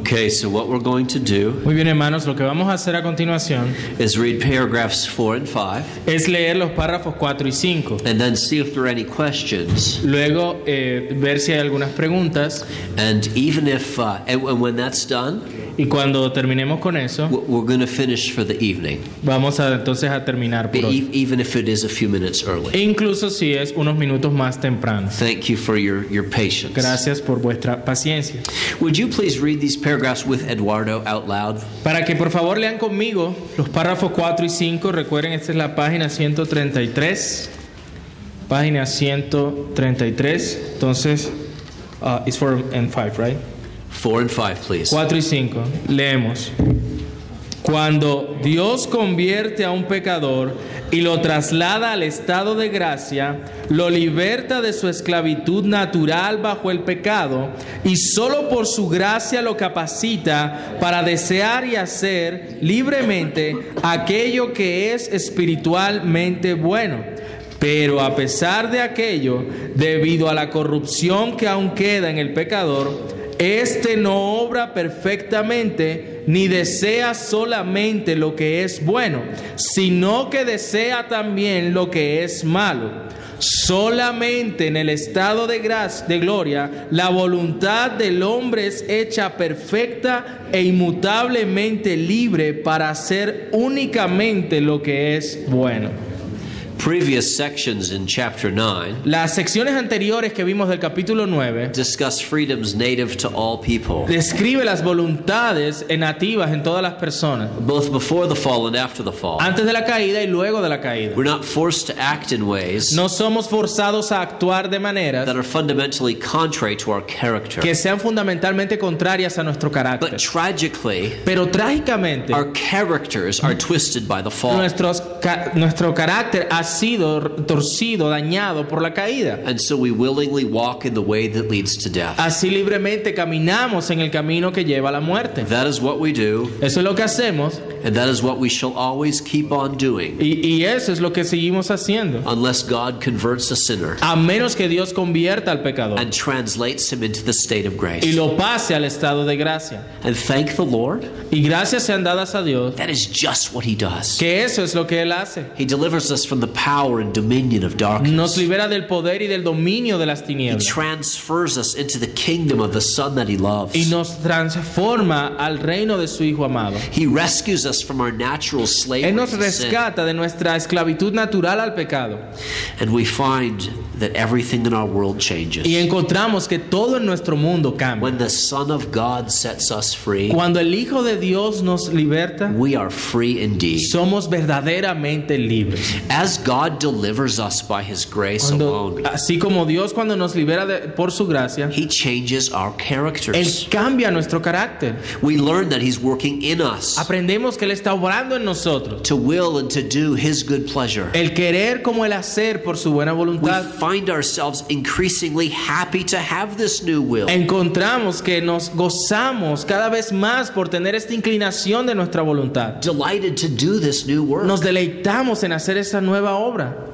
Okay, so what we're going to do Muy bien, hermanos, lo que vamos a hacer a continuación is read paragraphs 4 and 5 es leer los párrafos 4 y 5. and then see if there are any questions. Luego, eh, ver si hay algunas preguntas. And even if, uh, and and when that's done, Y cuando terminemos con eso, we're going to finish for the evening, vamos a entonces a terminar por hoy. e- even if it is a few minutes early. Incluso si es unos minutos más temprano. Thank you for your, your patience. Gracias por vuestra paciencia. Would you please read these paragraphs with Eduardo out loud? Para que por favor lean conmigo los párrafos 4 y 5, recuerden, esta es la página 133. Página 133. Entonces, uh, it's 4 and 5, right? 4 and 5, please. 4 y 5. Leemos. Cuando Dios convierte a un pecador y lo traslada al estado de gracia, lo liberta de su esclavitud natural bajo el pecado y solo por su gracia lo capacita para desear y hacer libremente aquello que es espiritualmente bueno. Pero a pesar de aquello, debido a la corrupción que aún queda en el pecador, este no obra perfectamente ni desea solamente lo que es bueno, sino que desea también lo que es malo. Solamente en el estado de gracia, de gloria, la voluntad del hombre es hecha perfecta e inmutablemente libre para hacer únicamente lo que es bueno. Previous sections in chapter 9 Las secciones anteriores que vimos del capítulo 9 discuss freedoms native to all people, describe las voluntades nativas en todas las personas, both before the fall and after the fall. antes de la caída y luego de la caída. We're not forced to act in ways No somos forzados a actuar de maneras that are fundamentally contrary to our character. que sean fundamentalmente contrarias a nuestro But carácter. tragically, Pero trágicamente, our characters are twisted by the fall. nuestros ca- nuestro carácter ha sido torcido, dañado por la caída. And so we willingly walk in the way that leads to death. Así libremente caminamos en el camino que lleva a la muerte. That is what we do, Eso es lo que hacemos and that is what we shall always keep on doing y, y eso es lo que seguimos haciendo. unless God converts a sinner A menos que Dios convierta al pecador and translates him into the state of y grace. lo pase al estado de gracia. And thank the Lord, Y gracias sean dadas a Dios that is just what he does. que eso es lo que Él hace. He delivers us from the power and dominion of Nos darkness. libera del poder y del dominio de las He transfers us into the kingdom of the Son that he loves. Y nos transforma al reino de su Hijo amado. He rescues us from our natural slavery Él nos rescata de nuestra esclavitud natural al pecado. And we find that everything in our world changes. Y encontramos que todo en nuestro mundo cambia. When the Son of God sets us free, Cuando el Hijo de Dios nos liberta, we are free indeed. somos verdaderamente libres. As God delivers us by his grace Cuando- alone, así como Dios cuando nos libera de- por su gracia, he changes our Él cambia nuestro carácter. We learn that he's working in us Aprendemos que Él está obrando en nosotros. to will and to do his good pleasure. El querer como el hacer por su buena We voluntad. find ourselves increasingly happy to have this new will. Encontramos que nos gozamos cada vez más por tener esta inclinación de nuestra voluntad. Delighted to do this new work. Nos deleitamos en hacer esa nueva obra obra.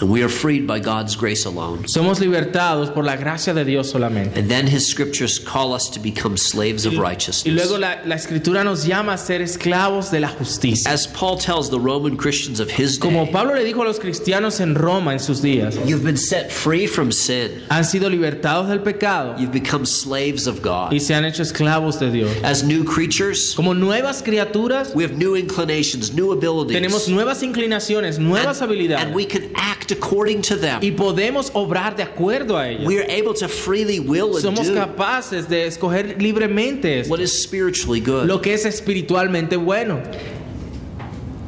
And we are freed by God's grace alone. Somos libertados por la gracia de Dios solamente. And then his scriptures call us to become slaves of righteousness. Y luego la, la escritura nos llama a ser esclavos de la justicia. As Paul tells the Roman Christians of his day. Como Pablo le dijo a los cristianos en Roma en sus días, you've been set free from sin. han sido libertados del pecado You've become slaves of God. y se han hecho esclavos de Dios. As new creatures, Como nuevas criaturas, we have new inclinations, new abilities. tenemos nuevas inclinaciones, nuevas and, habilidades and we can act according to them. y podemos obrar de acuerdo a ellas. We are able to freely will and Somos do capaces de escoger libremente esto, what is spiritually good. lo que es espiritualmente bueno.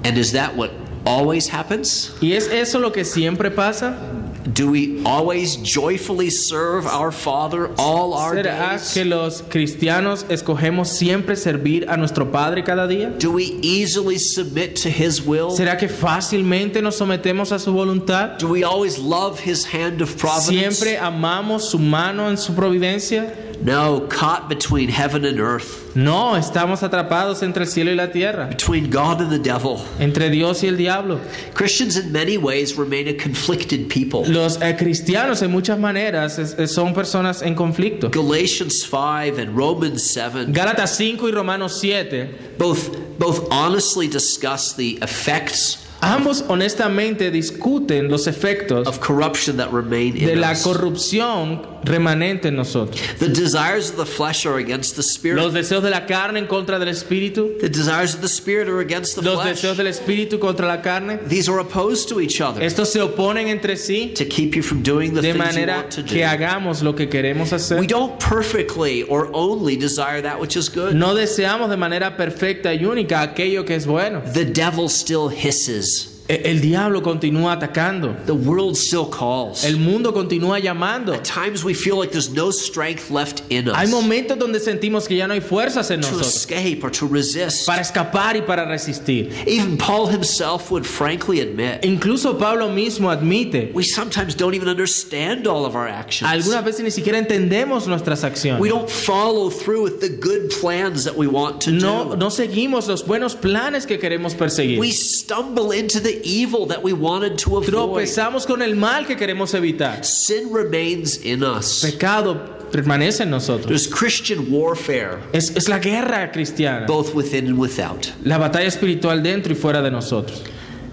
And is that what always happens? ¿Y es eso lo que siempre pasa? Do we always joyfully serve our Father all our ¿Será days? que los cristianos escogemos siempre servir a nuestro Padre cada día? Do we easily submit to His will? ¿Será que fácilmente nos sometemos a su voluntad? Do we always love His hand of providence? ¿Siempre amamos su mano en su providencia? No, caught between heaven and earth, No, estamos atrapados entre el cielo y la tierra, between God and the devil. entre Dios y el diablo. Christians, in many ways, remain a conflicted people. Los eh, cristianos en muchas maneras son personas en conflicto. Galatians 5 and Romans 7 Gálatas 5 y Romanos 7, both, both honestly discuss the effects ambos honestamente discuten los efectos of corruption that remain de in la us. corrupción remanente en nosotros. The desires of the flesh are against the spirit. Los deseos de la carne en contra del espíritu, The desires of the spirit are against the los flesh. deseos del espíritu contra la carne. These are opposed to each other Estos se oponen entre sí to keep you from doing the de things you want to que do. hagamos lo que queremos hacer. We don't perfectly or only desire that which is good. No deseamos de manera perfecta y única aquello que es bueno. The devil still hisses. E- El diablo continúa atacando. The world still calls. El mundo continúa llamando. At times we feel like there's no strength left in Hay us momentos donde sentimos que ya no hay fuerzas en to nosotros escape or to resist. para escapar y para resistir. Even Paul himself would frankly admit Incluso Pablo mismo admite, we sometimes don't even understand all of our actions. algunas veces ni siquiera entendemos nuestras We acciones. don't follow through with the good plans that we want to No, do. no seguimos los buenos planes que queremos perseguir. We stumble into the evil that we wanted to avoid. Tropezamos con el mal que queremos evitar. Sin remains in us. Pecado permanece en nosotros. There's Christian warfare, Es, es la guerra cristiana, both within and without. la batalla espiritual dentro y fuera de nosotros.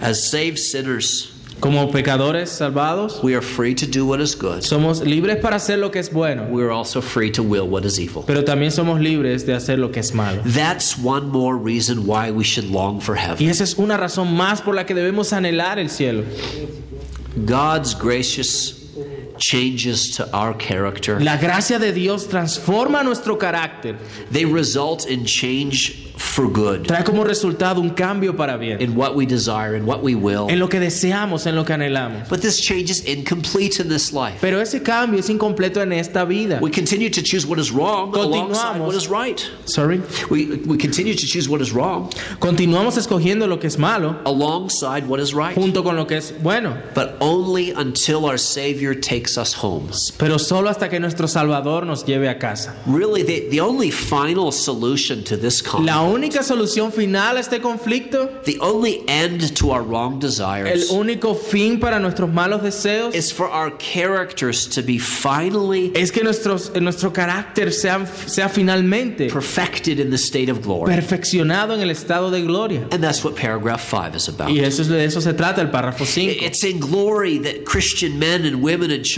As saved sinners, Como pecadores salvados, we are free to do what is good. somos libres para hacer lo que es bueno, We are also free to will what is evil. pero también somos libres de hacer lo que es malo. That's one more reason why we should long for Y heaven. esa es una razón más por la que debemos anhelar el cielo. God's gracious changes to our character. La gracia de Dios transforma nuestro carácter, They result in change for good trae como resultado un cambio para bien, in what we desire and what we will. en lo que deseamos, en lo que anhelamos. But this change is incomplete in this life. Pero ese cambio es incompleto en esta vida. We continue to choose what is wrong alongside what is right. Sorry. We, we continue to choose what is wrong Continuamos escogiendo lo que es malo alongside what is right. junto con lo que es bueno, But only until our Savior takes us home. pero solo hasta que nuestro Salvador nos lleve a casa. Really, the, the only final solution to this conflict, La única solución final a este conflicto, the only end to our wrong desires. el único fin para nuestros malos deseos, is for our characters to be finally es que nuestros, eh, nuestro carácter sea, sea finalmente perfected in the state of glory. perfeccionado en el estado de gloria. And that's what paragraph 5 is about. Y eso es, de eso se trata el párrafo 5. It's in glory that Christian men and women and children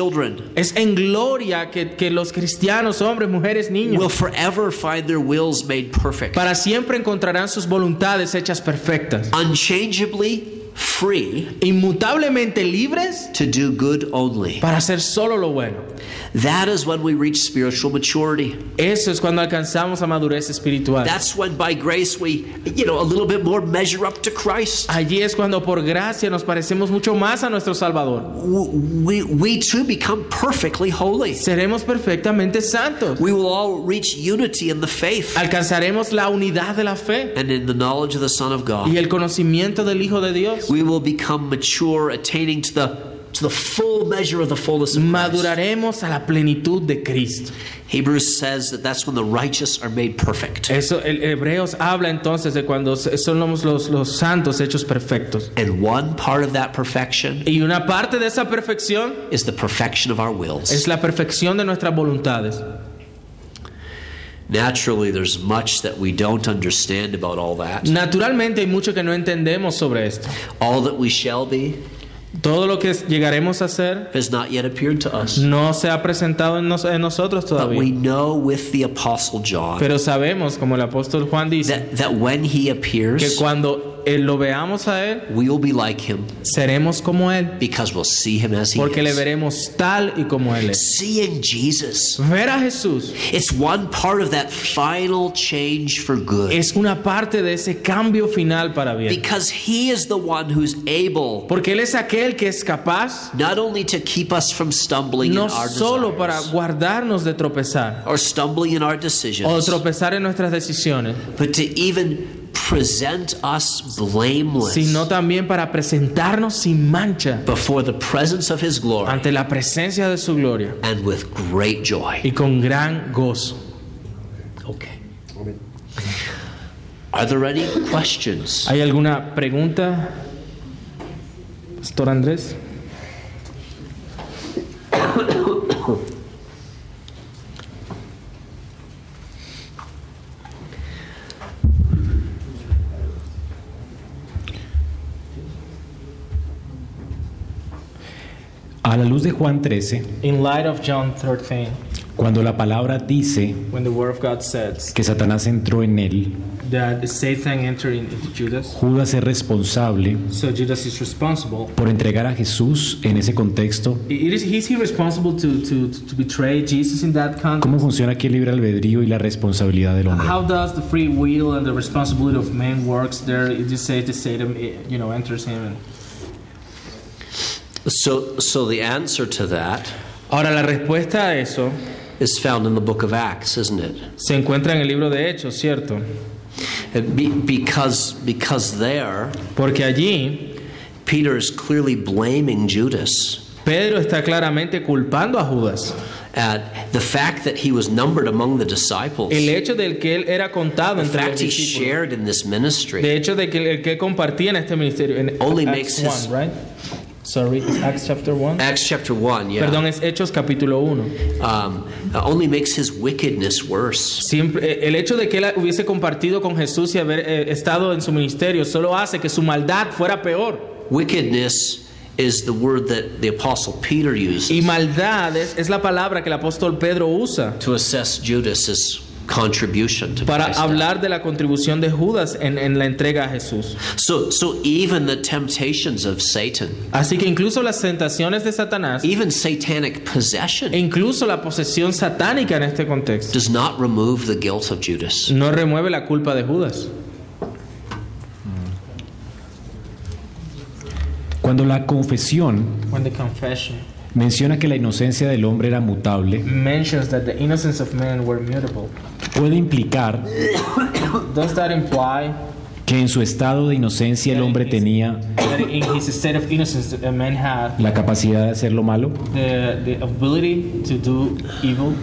Es en gloria que, que los cristianos, hombres, mujeres, niños, will forever find their wills made perfect, para siempre encontrarán sus voluntades hechas perfectas, unchangeably free inmutablemente libres to do good only. para hacer solo lo bueno. That is when we reach spiritual maturity. Eso es cuando alcanzamos a madurez espiritual. That's when by grace we, you know, a little bit more measure up to Christ. Allí es cuando por gracia nos parecemos mucho más a nuestro Salvador. We, we too become perfectly holy. Seremos perfectamente santos. We will all reach unity in the faith Alcanzaremos la unidad de la fe and in the knowledge of the Son of God. y el conocimiento del Hijo de Dios. We will become mature, attaining to the to the full measure of the fullness of Christ. Maduraremos a la plenitud de Cristo. Hebrews says that that's when the righteous are made perfect. Eso, el Hebreos habla entonces de cuando somos los, los santos hechos perfectos. And one part of that perfection Y una parte de esa perfección is the perfection of our wills. es la perfección de nuestras voluntades. Naturally, there's much that we don't understand about all that. Naturalmente hay mucho que no entendemos sobre esto. All that we shall be Todo lo que llegaremos a hacer has not yet appeared to us. no se ha presentado en, nos- en nosotros But we know with the Apostle John Pero sabemos, como el apóstol Juan dice, that, that when he appears, que cuando lo veamos a Él, we will be like him seremos como Él, because we'll see him as he porque le is. veremos tal y como Él es. Seeing Jesus, Ver a Jesús it's one part of that final change for good. es una parte de ese cambio final para bien. Because he is the one who's able Porque Él es aquel que es capaz not only to keep us from stumbling no in our solo para guardarnos de tropezar or stumbling in our o decisions, tropezar en nuestras decisiones, but to even present us blameless sino también para presentarnos sin mancha before the presence of his glory ante la presencia de su gloria and with great joy. y con gran gozo. Okay. Are there any questions? ¿Hay alguna pregunta, Pastor Andrés? La luz de Juan 13, In light of John 13, cuando la palabra dice when the word of God says que Satanás entró en él, that Satan entered in- into Judas, Judas es responsable so Judas is responsible. por entregar a Jesús en ese contexto. It is, is he responsible to, to, to betray Jesus in that context? ¿Cómo funciona aquí el libre albedrío y la responsabilidad del hombre? How does the free will and the responsibility of man works there? It just says that Satan, eh, you know, enters him. And... So, so the answer to that Ahora, la respuesta a eso is found in the book of Acts, isn't it? se encuentra en el libro de Hechos, ¿cierto? And be- because, because there, Porque allí Peter is clearly blaming Judas Pedro está claramente culpando a Judas. at the fact that he was numbered among the disciples. El hecho del que él era contado The entre los fact he discípulos. shared in this ministry. De hecho, de que el que compartía en este ministerio. En Only Acts makes his- 1, right? Sorry, it's Acts chapter 1. Acts chapter 1, yeah. Perdón, es Hechos capítulo 1. Um, only makes his wickedness worse. Siempre, eh, el hecho de que él hubiese compartido con Jesús y haber eh, estado en su ministerio solo hace que su maldad fuera peor. Wickedness is the word that the apostle Peter uses Y maldad es, es la palabra que el apóstol Pedro usa to assess Judas's contribution to para Christ's death. hablar de la contribución de Judas en, en la entrega a Jesús. So, so even the temptations of Satan, Así que incluso las tentaciones de Satanás, even satanic possession, e incluso la posesión satánica en este contexto, does not remove the guilt of Judas. no remueve la culpa de Judas. Cuando la confesión When the confession menciona que la inocencia del hombre era mutable, mentions that the innocence of man were mutable, puede implicar does that imply que en su estado de inocencia el hombre tenía that in his state of innocence a man had la capacidad de hacer lo malo? the, the ability to do evil?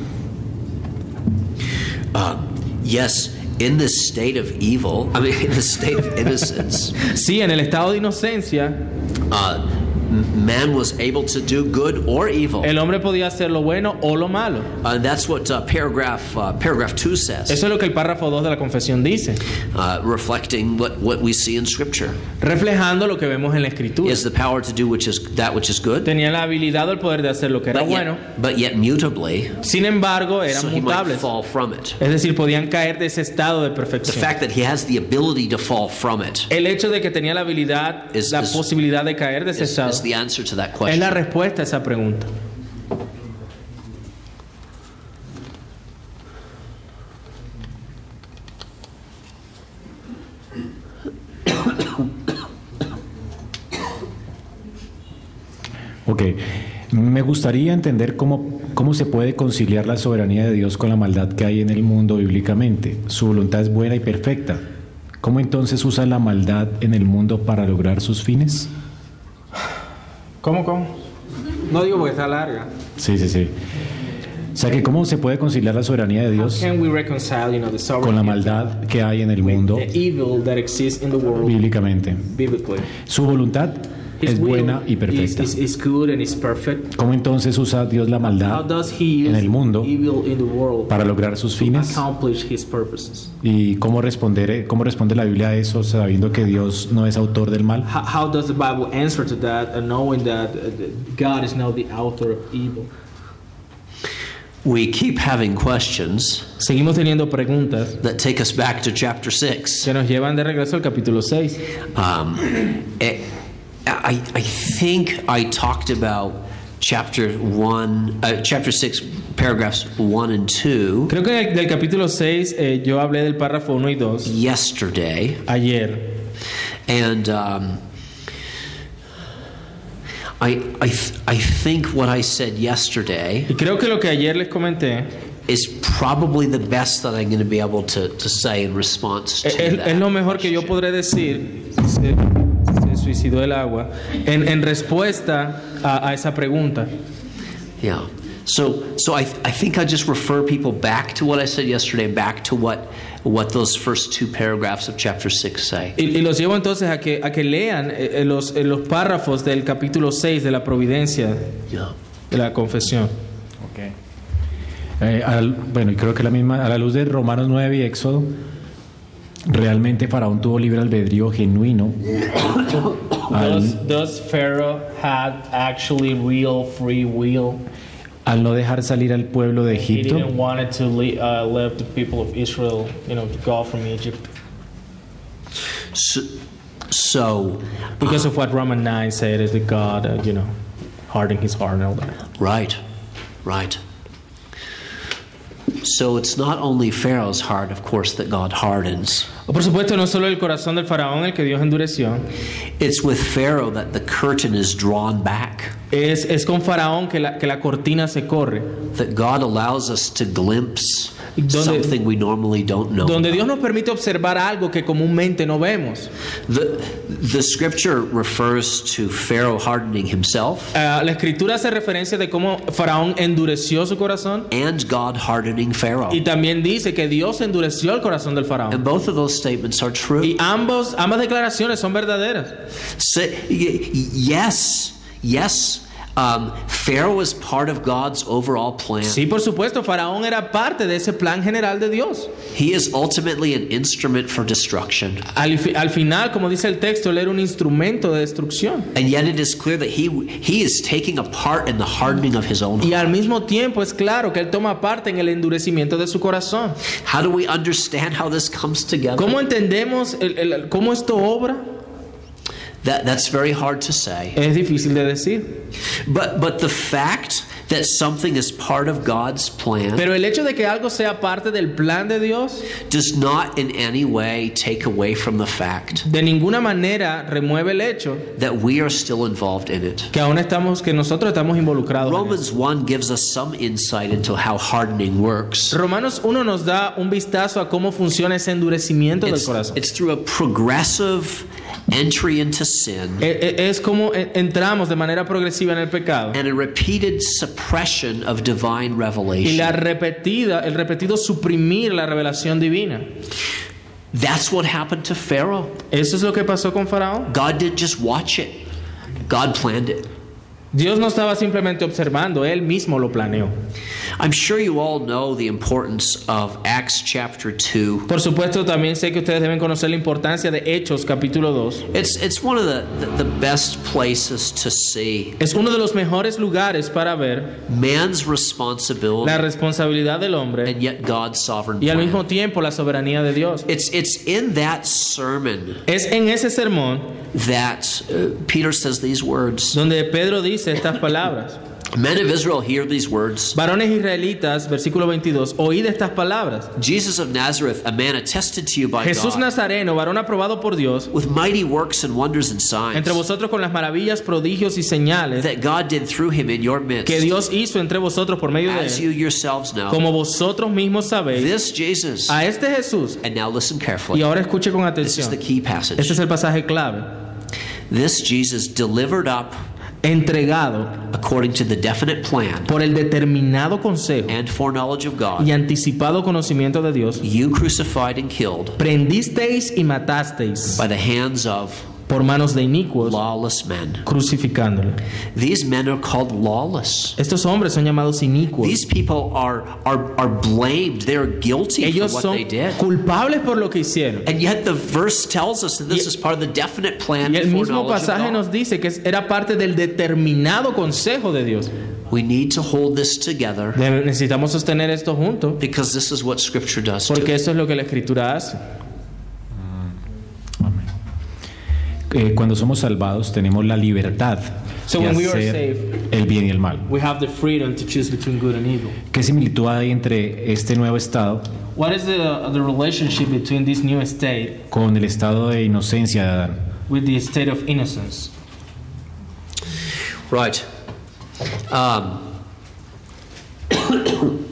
Uh, yes, in this state of evil, I mean, in the state of innocence, Sí, en el estado de inocencia, uh, man was able to do good or evil. el hombre podía hacer lo bueno o lo malo. Uh, that's what uh, paragraph uh, paragraph two says, Eso es lo que el párrafo 2 de la confesión dice, uh, reflecting what, what we see in Scripture. reflejando lo que vemos en la escritura. has the power to do which is that which is good, Tenía la habilidad o el poder de hacer lo que era but bueno, yet, but yet mutably, sin embargo eran so he might mutables. fall from it. Es decir, podían caer de ese estado de The perfección. fact that he has the ability to fall from it El hecho de que tenía la habilidad, Is- la is- posibilidad de caer de ese is, estado, is the answer to that es question. la respuesta a esa pregunta. Ok, me gustaría entender cómo, cómo se puede conciliar la soberanía de Dios con la maldad que hay en el mundo bíblicamente. Su voluntad es buena y perfecta. ¿Cómo entonces usa la maldad en el mundo para lograr sus fines? ¿Cómo, cómo? No digo porque está larga. Sí, sí, sí. O sea que cómo se puede conciliar la soberanía de Dios con la maldad que hay en el mundo bíblicamente. Su voluntad es buena y perfecta. is, is good and is perfect. ¿Cómo entonces usa Dios la How maldad does he use en el mundo evil in the world para lograr sus fines? accomplish his purposes? ¿Y cómo, responder, cómo responde la Biblia a eso sabiendo que Dios no es autor del mal? How, does the Bible answer to that, and knowing that uh, that God is now the author of evil? We keep having questions Seguimos teniendo preguntas that take us back to chapter 6. que nos llevan de regreso al capítulo 6. Um, eh, I, I think I talked about chapter 1, uh, chapter 6, paragraphs 1 and 2 Creo que del capítulo 6 eh, yo hablé del párrafo 1 y 2 yesterday. ayer. And um, I, I, I think what I said yesterday Y creo que lo que ayer les comenté is probably the best that I'm going to be able to, to say in response to Es, es- that. es lo mejor que yo podré decir, suicidó el agua, en, en respuesta a, a esa pregunta. Yeah. So, so I, I think I just refer people back to what I said yesterday, back to what, what those first two paragraphs of chapter 6 say. Y, y los llevo entonces a que, a que lean eh, eh, los, eh, los párrafos del capítulo 6 de la providencia Yeah. de la confesión. Eh, al- bueno, y creo que la misma, a la luz de Romanos 9 y Éxodo, realmente Faraón tuvo libre albedrío genuino. al, does Pharaoh had actually real free will? al no dejar salir al pueblo de He Egipto. didn't want to le- uh, let the people of Israel, you know, go from Egypt So, so because of what Romans 9 said is that God, uh, you know, hardened his heart and all that. right, right. So it's not only Pharaoh's heart, of course, that God hardens. Por supuesto, no solo el corazón del faraón el que Dios endureció, It's with Pharaoh that the curtain is drawn back, es, es con faraón que la, que la cortina se corre, that God allows us to glimpse Donde- something we normally don't know. donde Dios nos permite observar algo que comúnmente no vemos. The, the scripture refers to Pharaoh hardening himself Ah, la escritura hace referencia de cómo faraón endureció su corazón and God hardening Pharaoh. y también dice que Dios endureció el corazón del And faraón. both of those statements are true. Y ambos, ambas declaraciones son verdaderas. Yes, yes, um, Pharaoh was part of God's overall plan. Sí, por supuesto, Faraón era parte de ese plan general de Dios. He is ultimately an instrument for destruction. Al, al final, como dice el texto, él era un instrumento de destrucción. And yet it is clear that he, he is taking a part in the hardening of his own Y heart. al mismo tiempo es claro que él toma parte en el endurecimiento de su corazón. How do we understand how this comes together? ¿Cómo entendemos el- el- cómo esto obra? That, that's very hard to say. Es difícil de decir. But, but the fact that something is part of God's plan Pero el hecho de que algo sea parte del plan de Dios does not in any way take away from the fact de ninguna manera remueve el hecho that we are still involved in it. que aún estamos que nosotros estamos involucrados. Romans 1 gives us some insight into how hardening works. Romanos 1 nos da un vistazo a cómo funciona ese endurecimiento del corazón. it's through a progressive entry into sin E- e- Es como e- entramos de manera progresiva en el pecado. and a repeated suppression of divine Y la revelation. repetida, el repetido suprimir la revelación divina. That's what happened to Pharaoh. Eso es lo que pasó con Faraón. God didn't just watch it, God planned it. Dios no estaba simplemente observando, Él mismo lo planeó. I'm sure you all know the importance of Acts chapter 2. Por supuesto, también sé que ustedes deben conocer la importancia de Hechos capítulo 2. It's, it's one of the, the, the best places to see Es uno de los mejores lugares para ver man's responsibility la responsabilidad del hombre and yet God's sovereign y al plan. mismo tiempo la soberanía de Dios. It's, it's in that sermon Es en ese sermón that uh, Peter says these words. donde Pedro dice estas palabras. Men of Israel hear these words. Varones israelitas, versículo 22, oíd estas palabras. Jesus of Nazareth, a man attested to you by Jesús God, Nazareno, varón aprobado por Dios, with mighty works and wonders and signs entre vosotros con las maravillas, prodigios y señales that God did through him in your midst, que Dios hizo entre vosotros por medio de as you yourselves know. como vosotros mismos sabéis, This Jesus, a este Jesús. and now listen carefully, Y ahora escuche con atención, This is the key passage. Este es el pasaje clave. This Jesus delivered up Entregado according to the definite plan por el determinado consejo and foreknowledge of y God, anticipado conocimiento de Dios, you crucified and killed prendisteis y matasteis by the hands of por manos de inicuos, lawless men. crucificándole. These men are called lawless. Estos hombres son llamados inicuos. These people are, are, are blamed. They're guilty for Ellos what son they did. culpables por lo que hicieron. And yet the verse tells us that this Y- is part of the definite plan Y el mismo pasaje nos dice que era parte del determinado consejo de Dios. We need to hold this together Necesitamos sostener esto juntos, because this is what Scripture does. porque eso es lo que la Escritura hace. Eh, cuando somos salvados tenemos la libertad So de when we are hacer saved- el bien y el mal. We have the freedom to choose between good and evil. ¿Qué similitud hay entre este nuevo estado What is the, the relationship between this new state con el estado de inocencia de Adán? with the state of innocence? Right. Um,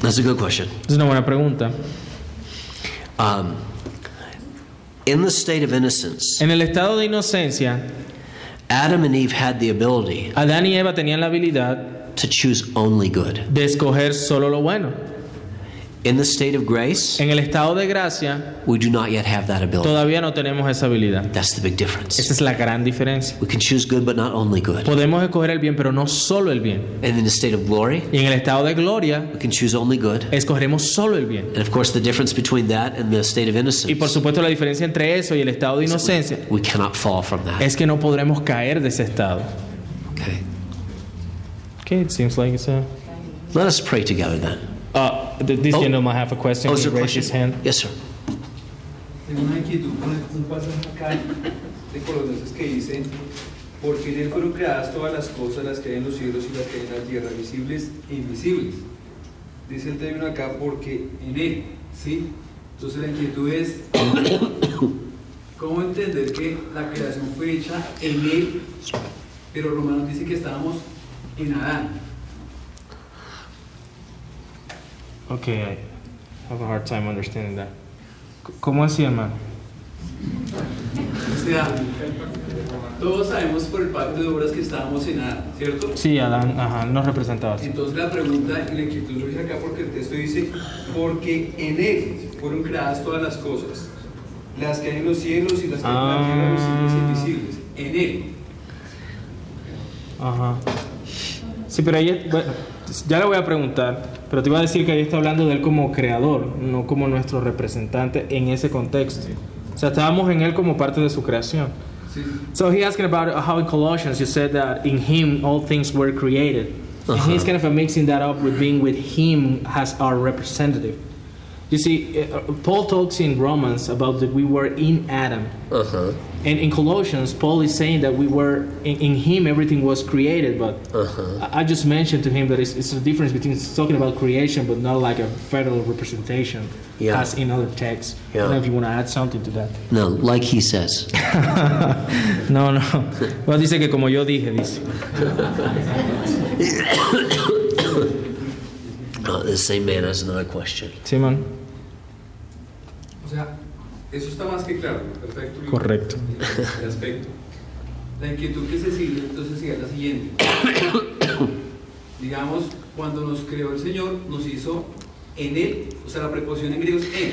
That's a good question. Es una buena pregunta. Um, in the state of innocence, En el estado de inocencia, Adam and Eve had the ability Adán y Eva tenían la habilidad to choose only good. de escoger solo lo bueno. In the state of grace, En el estado de gracia, we do not yet have that ability. todavía no tenemos esa habilidad. That's the big difference. Esa es la gran diferencia. We can choose good, but not only good. Podemos escoger el bien, pero no solo el bien. And in the state of glory, Y en el estado de gloria, we can choose only good. escogeremos solo el bien. And of course, the difference between that and the state of innocence, Y por supuesto la diferencia entre eso y el estado de inocencia we cannot fall from that. es que no podremos caer de ese estado. Okay. Okay, it seems like it's a... Let us pray together then. Uh, th- this Oh. gentleman have a question. Oh, He raised his question? hand. Yes, sir. Tengo una inquietud con un pasaje acá de Colosenses que dice, porque en él fueron creadas todas las cosas, las que hay en los cielos y las que hay en la tierra, visibles e invisibles. Dice el término acá, porque en él, ¿sí? Entonces la inquietud es, ¿cómo entender que la creación fue hecha en él, pero Romanos dice que estábamos en Adán? Okay, I have a hard time understanding that. ¿Cómo así, hermano? O sea, todos sabemos por el pacto de obras que estábamos en Adán, ¿cierto? Sí, Adán, ajá, nos representaba así. Entonces la pregunta y la inquietud surge acá porque el texto dice, porque en él fueron creadas todas las cosas, las que hay en los cielos y las que hay en la tierra, visibles e invisibles, en él. Ajá. Sí, pero ahí, bueno, ya le voy a preguntar, pero te iba a decir que ahí está hablando de él como creador, no como nuestro representante en ese contexto. O sea, estábamos en él como parte de su creación. Sí. So he asking about how in Colossians you said that in him all things were created. And he's kind of mixing that up with being with him as our representative. You see, uh, Paul talks in Romans about that we were in Adam. Uh huh. And in Colossians, Paul is saying that we were in, in him, everything was created. But Uh-huh. I I just mentioned to him that it's, it's a difference between talking about creation, but not like a federal representation, Yeah. as in other texts. I Yeah. don't know if you want to add something to that. No, like he says. No, no. Well, dice que como yo dije, dice. Uh, the same man has another question. Simón. O sea, eso está más que claro, perfecto. Correcto. El aspecto. La inquietud que se sigue entonces sería la siguiente. Digamos, cuando nos creó el Señor, nos hizo en Él, o sea, la preposición en griego es en.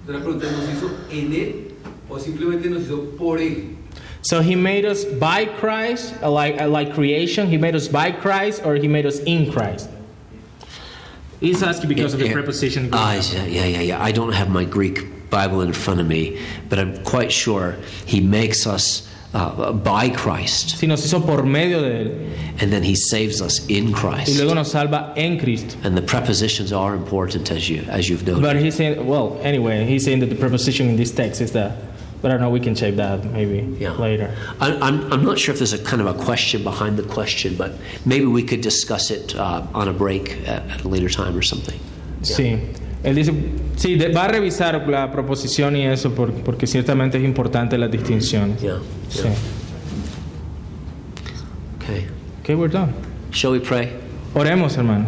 Entonces la pregunta es, ¿nos hizo en Él o simplemente nos hizo por Él? So he made us by Christ, uh, like uh, like creation. He made us by Christ, or he made us in Christ. He's asking because of the Yeah, preposition. Ah, yeah, yeah, yeah, yeah. I don't have my Greek Bible in front of me, but I'm quite sure he makes us uh, by Christ, Si nos hizo por medio de él and then he saves us in y Christ. luego nos salva en Cristo. And the prepositions are important, as you as you've noted. But he's saying, well, anyway, he's saying that the preposition in this text is that. But I don't know. We can check that maybe Yeah. later. I, I'm, I'm not sure if there's a kind of a question behind the question, but maybe we could discuss it uh, on a break at, at a later time or something. Sí. Él dice, sí, de- va a revisar la proposición y eso por- porque ciertamente es importante las distinciones. Yeah. Sí. yeah. Okay. Okay, we're done. Shall we pray? Oremos, hermano.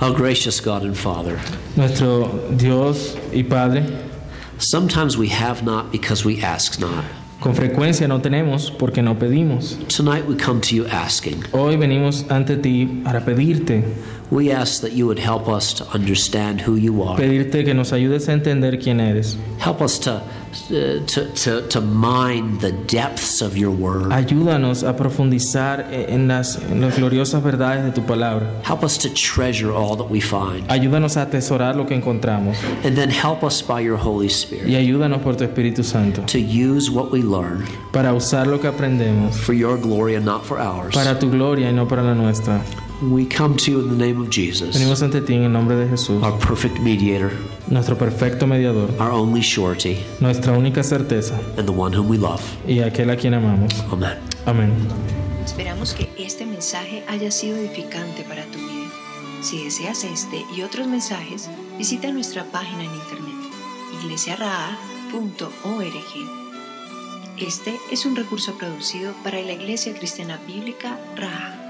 Our gracious God and Father, Nuestro Dios y Padre, sometimes we have not because we ask not. Con frecuencia no tenemos porque no pedimos. Tonight we come to you asking. Hoy venimos ante ti para pedirte, We ask that you would help us to understand who you are. pedirte que nos ayudes a entender quién eres. Help us to, uh, to, to, to mine the depths of your word. Ayúdanos a profundizar en las, en las gloriosas verdades de tu palabra. Help us to treasure all that we find. Ayúdanos a atesorar lo que encontramos. And then help us by your Holy Y Spirit ayúdanos por tu Espíritu Santo to use what we learn para usar lo que aprendemos for your glory and not for ours. para tu gloria y no para la nuestra. We come to you in the name of Jesus, Venimos ante ti en el nombre de Jesús, our perfect mediator, nuestro perfecto mediador, our only surety, nuestra única certeza and the one whom we love. y aquel a quien amamos. Amen. Amén. Esperamos que este mensaje haya sido edificante para tu vida. Si deseas este y otros mensajes, visita nuestra página en internet iglesiaraa.org. Este es un recurso producido para la Iglesia Cristiana Bíblica Raha.